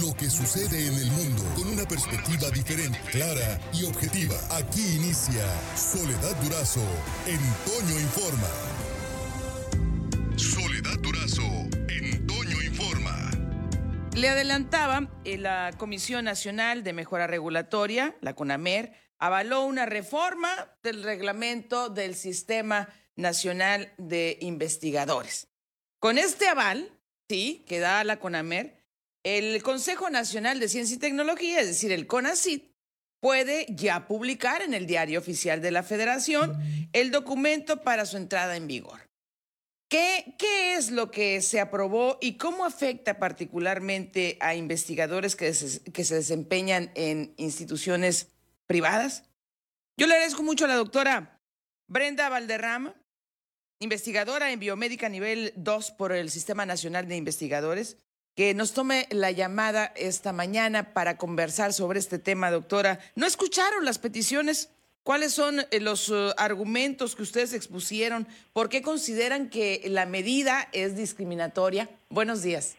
lo que sucede en el mundo con una perspectiva diferente, clara y objetiva. Aquí inicia Soledad Durazo en Toño Informa. Soledad Durazo en Toño Informa. Le adelantaba, eh, la Comisión Nacional de Mejora Regulatoria, la CONAMER, avaló una reforma del reglamento del Sistema Nacional de Investigadores. Con este aval, sí, que da la CONAMER, el Consejo Nacional de Ciencia y Tecnología, es decir, el CONACIT, puede ya publicar en el Diario Oficial de la Federación el documento para su entrada en vigor. ¿Qué, ¿Qué, es lo que se aprobó y cómo afecta particularmente a investigadores que que se desempeñan en instituciones privadas? Yo le agradezco mucho a la doctora Brenda Valderrama, investigadora en biomédica nivel 2 por el Sistema Nacional de Investigadores, que nos tome la llamada esta mañana para conversar sobre este tema, doctora. ¿No escucharon las peticiones? ¿Cuáles son eh, los eh, argumentos que ustedes expusieron? ¿Por qué consideran que la medida es discriminatoria? Buenos días.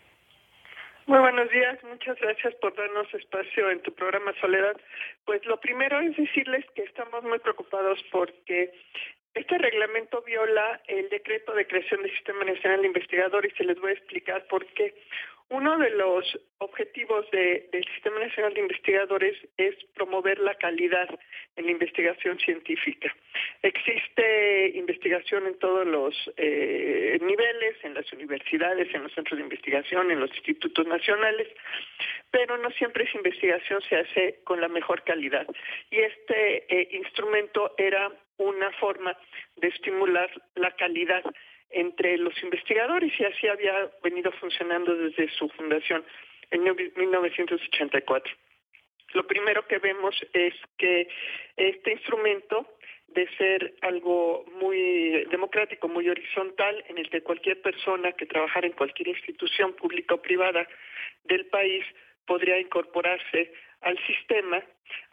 Muy buenos días, muchas gracias por darnos espacio en tu programa Soledad. Pues lo primero es decirles que estamos muy preocupados porque este reglamento viola el decreto de creación del Sistema Nacional de Investigadores y se les voy a explicar por qué. Uno de los objetivos del Sistema Nacional de Investigadores es promover la calidad en la investigación científica. Existe investigación en todos los eh, niveles, en las universidades, en los centros de investigación, en los institutos nacionales, pero no siempre esa investigación se hace con la mejor calidad. Y este eh, instrumento era una forma de estimular la calidad entre los investigadores y así había venido funcionando desde su fundación en 1984. Lo primero que vemos es que este instrumento de ser algo muy democrático, muy horizontal, en el que cualquier persona que trabajara en cualquier institución pública o privada del país podría incorporarse al sistema,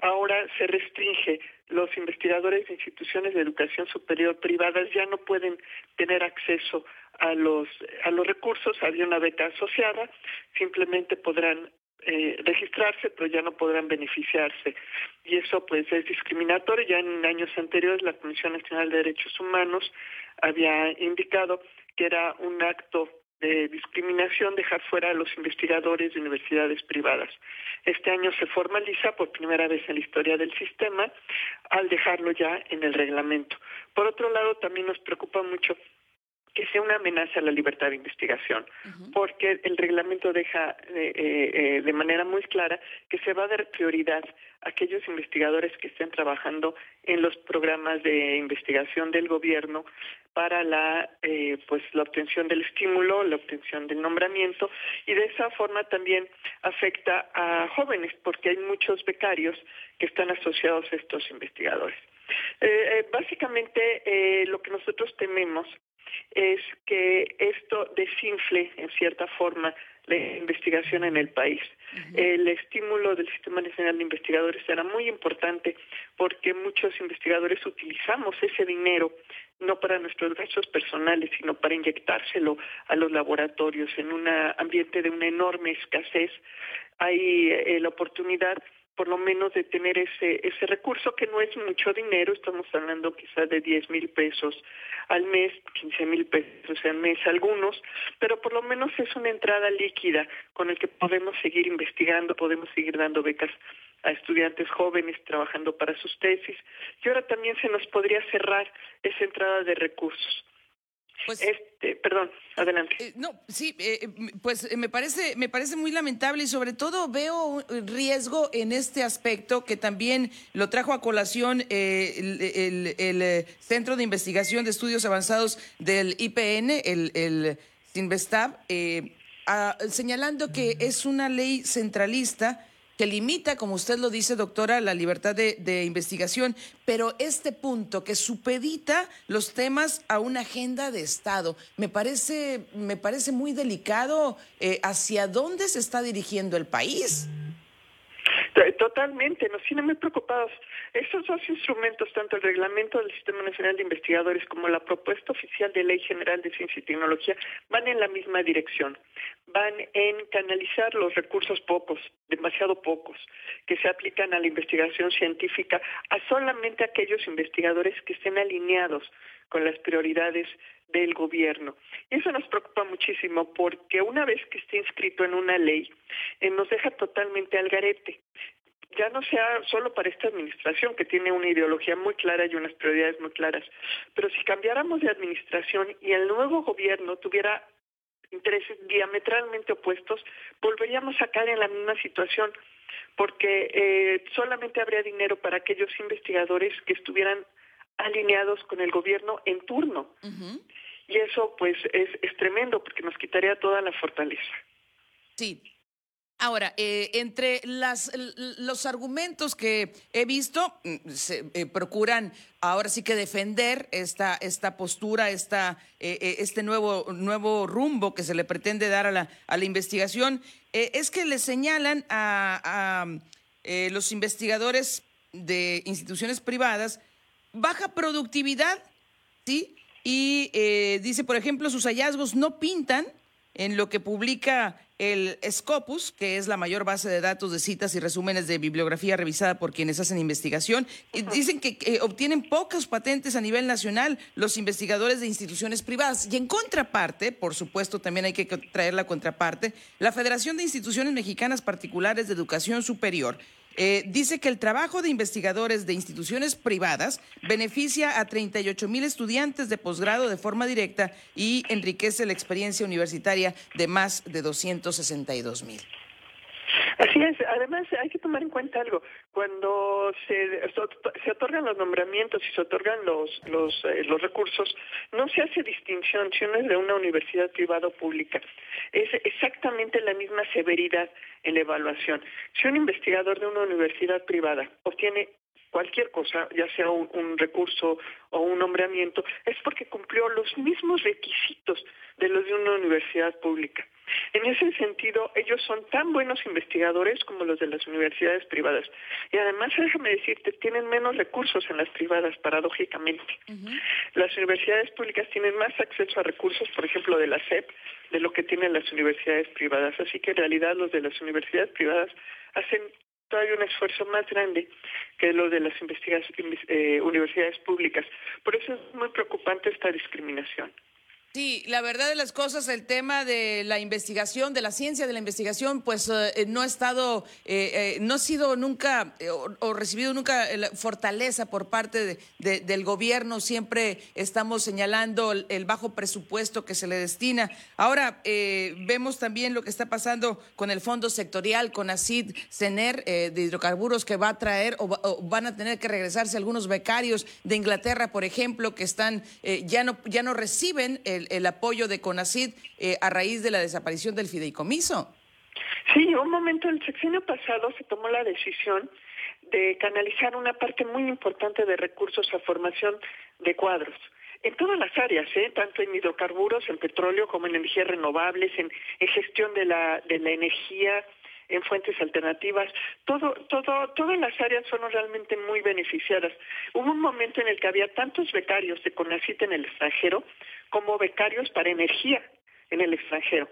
ahora se restringe. Los investigadores de instituciones de educación superior privadas ya no pueden tener acceso a los, a los recursos. Había una beca asociada, simplemente podrán eh, registrarse, pero ya no podrán beneficiarse. Y eso pues es discriminatorio. Ya en años anteriores la Comisión Nacional de Derechos Humanos había indicado que era un acto de discriminación dejar fuera a los investigadores de universidades privadas. Este año se formaliza por primera vez en la historia del sistema al dejarlo ya en el reglamento. Por otro lado, también nos preocupa mucho que sea una amenaza a la libertad de investigación, porque el reglamento deja eh, eh, de manera muy clara que se va a dar prioridad a aquellos investigadores que estén trabajando en los programas de investigación del gobierno para la eh, pues la obtención del estímulo, la obtención del nombramiento y de esa forma también afecta a jóvenes porque hay muchos becarios que están asociados a estos investigadores. básicamente lo que nosotros tememos es que esto desinfle en cierta forma la investigación en el país. El estímulo del Sistema Nacional de Investigadores era muy importante porque muchos investigadores utilizamos ese dinero no para nuestros gastos personales, sino para inyectárselo a los laboratorios en un ambiente de una enorme escasez. Hay eh, la oportunidad por lo menos de tener ese, ese recurso que no es mucho dinero, estamos hablando quizás de 10 mil pesos al mes, 15 mil pesos al mes algunos, pero por lo menos es una entrada líquida con el que podemos seguir investigando, podemos seguir dando becas a estudiantes jóvenes trabajando para sus tesis y ahora también se nos podría cerrar esa entrada de recursos. Pues, este, perdón, adelante. Eh, no, sí, eh, eh, pues me parece, me parece muy lamentable y sobre todo veo un riesgo en este aspecto que también lo trajo a colación el, Centro de Investigación de Estudios Avanzados del IPN, el, el Sinvestab, señalando que es una ley centralista que limita, como usted lo dice, doctora, la libertad de, investigación, pero este punto que supedita los temas a una agenda de Estado, me parece, me parece muy delicado eh, hacia dónde se está dirigiendo el país. Totalmente, nos tienen muy preocupados. Estos dos instrumentos, tanto el reglamento del Sistema Nacional de Investigadores como la propuesta oficial de Ley General de Ciencia y Tecnología, van en la misma dirección. Van en canalizar los recursos pocos, demasiado pocos, que se aplican a la investigación científica, a solamente aquellos investigadores que estén alineados con las prioridades del gobierno. Y eso nos preocupa muchísimo porque una vez que esté inscrito en una ley, eh, nos deja totalmente al garete ya no sea solo para esta administración que tiene una ideología muy clara y unas prioridades muy claras, pero si cambiáramos de administración y el nuevo gobierno tuviera intereses diametralmente opuestos, volveríamos a caer en la misma situación, porque eh, solamente habría dinero para aquellos investigadores que estuvieran alineados con el gobierno en turno. Y eso pues es, es tremendo porque nos quitaría toda la fortaleza. Sí, Ahora, eh, entre las, los argumentos que he visto, mm, se eh, procuran ahora sí que defender esta, esta postura, esta, eh, este nuevo, nuevo rumbo que se le pretende dar a la, a la investigación, es que le señalan a, a los investigadores de instituciones privadas baja productividad, ¿sí? Y dice, por ejemplo, sus hallazgos no pintan en lo que publica el Scopus, que es la mayor base de datos de citas y resúmenes de bibliografía revisada por quienes hacen investigación. Dicen que obtienen pocas patentes a nivel nacional los investigadores de instituciones privadas. Y en contraparte, por supuesto, también hay que traer la contraparte, la Federación de Instituciones Mexicanas Particulares de Educación Superior eh, dice que el trabajo de investigadores de instituciones privadas beneficia a 38 mil estudiantes de posgrado de forma directa y enriquece la experiencia universitaria de más de 262 mil. Así es. Además, hay que tomar en cuenta algo. Cuando se, se otorgan los nombramientos y se otorgan los, los, eh, los recursos, no se hace distinción si uno es de una universidad privada o pública. Es exactamente la misma severidad en la evaluación. Si un investigador de una universidad privada obtiene cualquier cosa, ya sea un, recurso o un nombramiento, es porque cumplió los mismos requisitos de los de una universidad pública. En ese sentido, ellos son tan buenos investigadores como los de las universidades privadas. Y además, déjame decirte, tienen menos recursos en las privadas, paradójicamente. Las universidades públicas tienen más acceso a recursos, por ejemplo, de la SEP, de lo que tienen las universidades privadas. Así que en realidad los de las universidades privadas hacen todavía un esfuerzo más grande que lo de las eh, universidades públicas. Por eso es muy preocupante esta discriminación. Sí, la verdad de las cosas, el tema de la investigación, de la ciencia de la investigación, pues eh, no ha estado, eh, eh, no ha sido nunca o, recibido nunca fortaleza por parte de, del gobierno. Siempre estamos señalando el, bajo presupuesto que se le destina. Ahora vemos también lo que está pasando con el fondo sectorial, con ACID, CENER de hidrocarburos que va a traer o, o, van a tener que regresarse algunos becarios de Inglaterra, por ejemplo, que están ya no ya no reciben apoyo de CONACID eh, a raíz de la desaparición del fideicomiso. Sí, un momento, el sexenio pasado se tomó la decisión de canalizar una parte muy importante de recursos a formación de cuadros en todas las áreas, ¿eh? tanto en hidrocarburos, en petróleo, como en energías renovables, en, en gestión de la, de la energía, en fuentes alternativas. Todo, todo, todas las áreas fueron realmente muy beneficiadas. Hubo un momento en el que había tantos becarios de CONACIT en el extranjero como becarios para energía en el extranjero.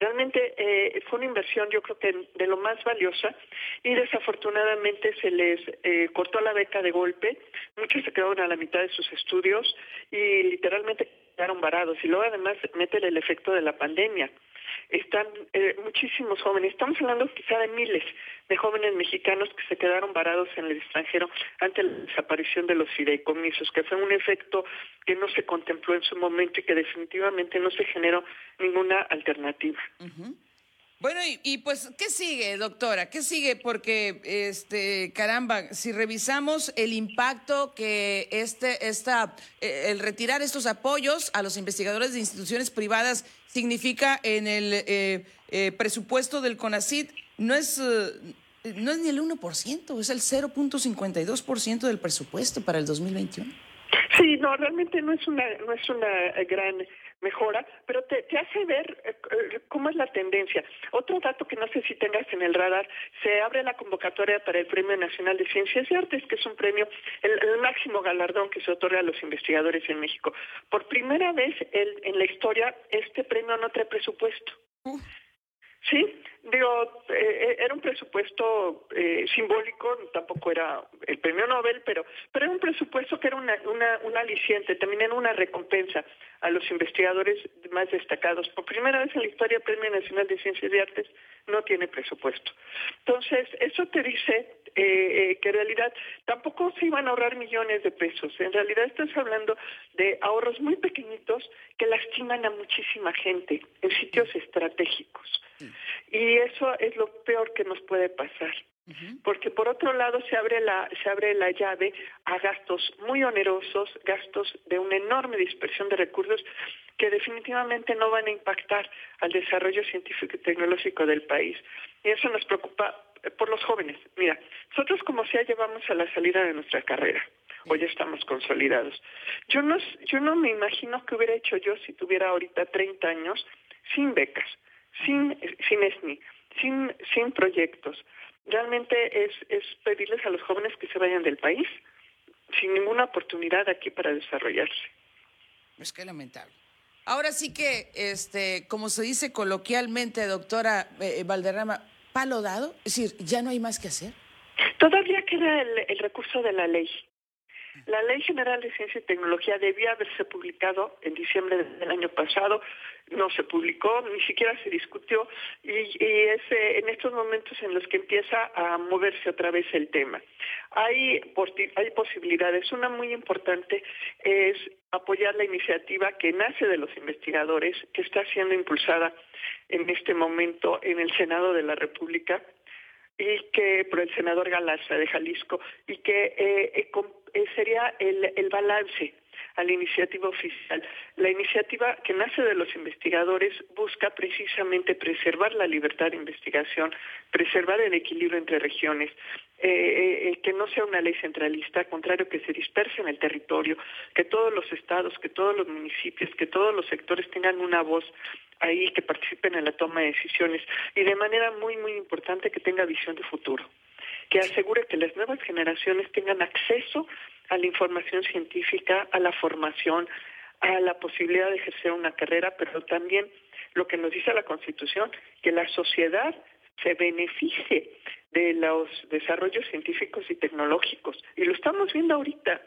Realmente eh, fue una inversión, yo creo que de lo más valiosa, y desafortunadamente se les eh, cortó la beca de golpe. Muchos se quedaron a la mitad de sus estudios y literalmente quedaron varados. Y luego además mete el efecto de la pandemia están eh, muchísimos jóvenes, estamos hablando quizá de miles de jóvenes mexicanos que se quedaron varados en el extranjero ante la desaparición de los fideicomisos, que fue un efecto que no se contempló en su momento y que definitivamente no se generó ninguna alternativa. Bueno, y, pues, ¿qué sigue, doctora? ¿Qué sigue? Porque, este, caramba, si revisamos el impacto que este, esta, eh, el retirar estos apoyos a los investigadores de instituciones privadas significa en el eh, eh, presupuesto del CONACID, no es, no es ni el 1%, es el 0.52% del presupuesto para el 2021. Sí, no, realmente no es una, no es una gran mejora, pero te, hace ver eh, eh, cómo es la tendencia. Otro dato que no sé si tengas en el radar, se abre la convocatoria para el Premio Nacional de Ciencias y Artes, que es un premio, el, máximo galardón que se otorga a los investigadores en México. Por primera vez en la historia, este premio no trae presupuesto. Sí, digo, eh, eh, era un presupuesto eh, simbólico, tampoco era el premio Nobel, pero, era un presupuesto que era una, una, un aliciente, también era una recompensa a los investigadores más destacados. Por primera vez en la historia, el Premio Nacional de Ciencias y Artes no tiene presupuesto. Entonces, eso te dice que en realidad tampoco se iban a ahorrar millones de pesos. En realidad estás hablando de ahorros muy pequeñitos que lastiman a muchísima gente en sitios estratégicos. Y eso es lo peor que nos puede pasar. Porque por otro lado se abre la se abre la llave a gastos muy onerosos, gastos de una enorme dispersión de recursos que definitivamente no van a impactar al desarrollo científico y tecnológico del país. Y eso nos preocupa eh, por los jóvenes. Mira, nosotros como sea llevamos a la salida de nuestra carrera. Hoy ya estamos consolidados. Yo no, yo no me imagino qué hubiera hecho yo si tuviera ahorita 30 años sin becas sin, sin ESNI, sin, sin proyectos. Realmente es, es pedirles a los jóvenes que se vayan del país sin ninguna oportunidad aquí para desarrollarse. Es que lamentable. Ahora sí que, este, como se dice coloquialmente, doctora eh, Valderrama, palo dado, es decir, ya no hay más que hacer. Todavía queda el, el recurso de la ley. La Ley General de Ciencia y Tecnología debía haberse publicado en diciembre del año pasado, no se publicó, ni siquiera se discutió y, es eh, en estos momentos en los que empieza a moverse otra vez el tema. Hay, hay posibilidades. Una muy importante es apoyar la iniciativa que nace de los investigadores, que está siendo impulsada en este momento en el Senado de la República y que por el senador Galarza de Jalisco y que eh, eh, eh, sería el, el balance a la iniciativa oficial. La iniciativa que nace de los investigadores busca precisamente preservar la libertad de investigación, preservar el equilibrio entre regiones, que no sea una ley centralista, al contrario, que se disperse en el territorio, que todos los estados, que todos los municipios, que todos los sectores tengan una voz ahí que participen en la toma de decisiones y de manera muy, muy importante que tenga visión de futuro, que asegure que las nuevas generaciones tengan acceso a la información científica, a la formación, a la posibilidad de ejercer una carrera, pero también lo que nos dice la Constitución, que la sociedad se beneficie de los desarrollos científicos y tecnológicos. Y lo estamos viendo ahorita.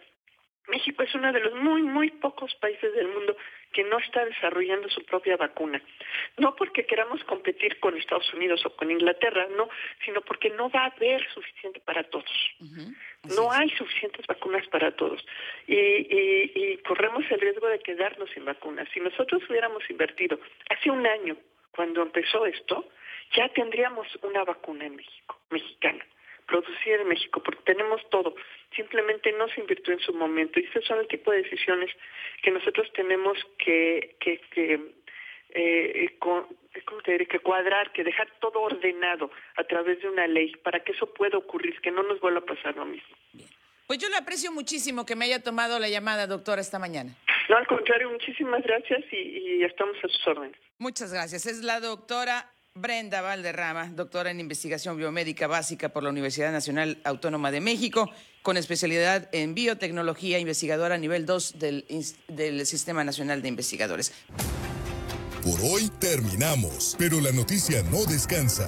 México es uno de los muy, muy pocos países del mundo que no está desarrollando su propia vacuna. No porque queramos competir con Estados Unidos o con Inglaterra, no, sino porque no va a haber suficiente para todos. No hay suficientes vacunas para todos. Y, y, corremos el riesgo de quedarnos sin vacunas. Si nosotros hubiéramos invertido hace un año, cuando empezó esto, ya tendríamos una vacuna en México, mexicana producir en México, porque tenemos todo. Simplemente no se invirtió en su momento. Y esos son el tipo de decisiones que nosotros tenemos que, que, que eh, que cuadrar, que dejar todo ordenado a través de una ley para que eso pueda ocurrir, que no nos vuelva a pasar lo mismo. Pues yo le aprecio muchísimo que me haya tomado la llamada, doctora, esta mañana. No, al contrario, muchísimas gracias y, y estamos a sus órdenes. Muchas gracias. Es la doctora Brenda Valderrama, doctora en investigación biomédica básica por la Universidad Nacional Autónoma de México, con especialidad en biotecnología, investigadora a nivel 2 del, del Sistema Nacional de Investigadores. Por hoy terminamos, pero la noticia no descansa.